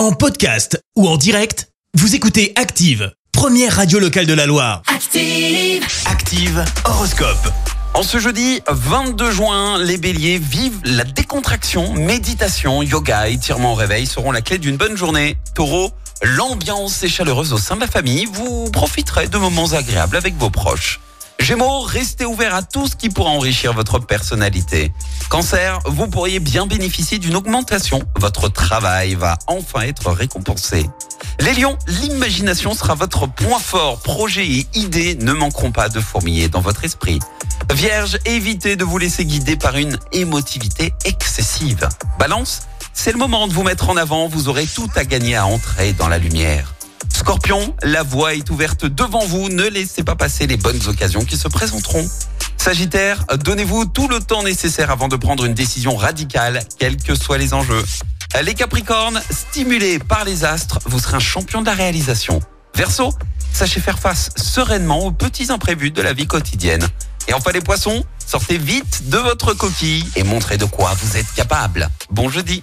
En podcast ou en direct, vous écoutez Active, première radio locale de la Loire. Active. Active Horoscope. En ce jeudi 22 juin, les béliers vivent la décontraction, méditation, yoga, étirement au réveil seront la clé d'une bonne journée. Taureau, l'ambiance est chaleureuse au sein de la famille, vous profiterez de moments agréables avec vos proches. Gémeaux, restez ouvert à tout ce qui pourra enrichir votre personnalité. Cancer, vous pourriez bien bénéficier d'une augmentation. Votre travail va enfin être récompensé. Les lions, l'imagination sera votre point fort. Projets et idées ne manqueront pas de fourmiller dans votre esprit. Vierge, évitez de vous laisser guider par une émotivité excessive. Balance, c'est le moment de vous mettre en avant, vous aurez tout à gagner à entrer dans la lumière. Scorpion, la voie est ouverte devant vous, ne laissez pas passer les bonnes occasions qui se présenteront. Sagittaire, donnez-vous tout le temps nécessaire avant de prendre une décision radicale, quels que soient les enjeux. Les Capricornes, stimulés par les astres, vous serez un champion de la réalisation. Verseau, sachez faire face sereinement aux petits imprévus de la vie quotidienne. Et enfin les poissons, sortez vite de votre coquille et montrez de quoi vous êtes capable. Bon jeudi.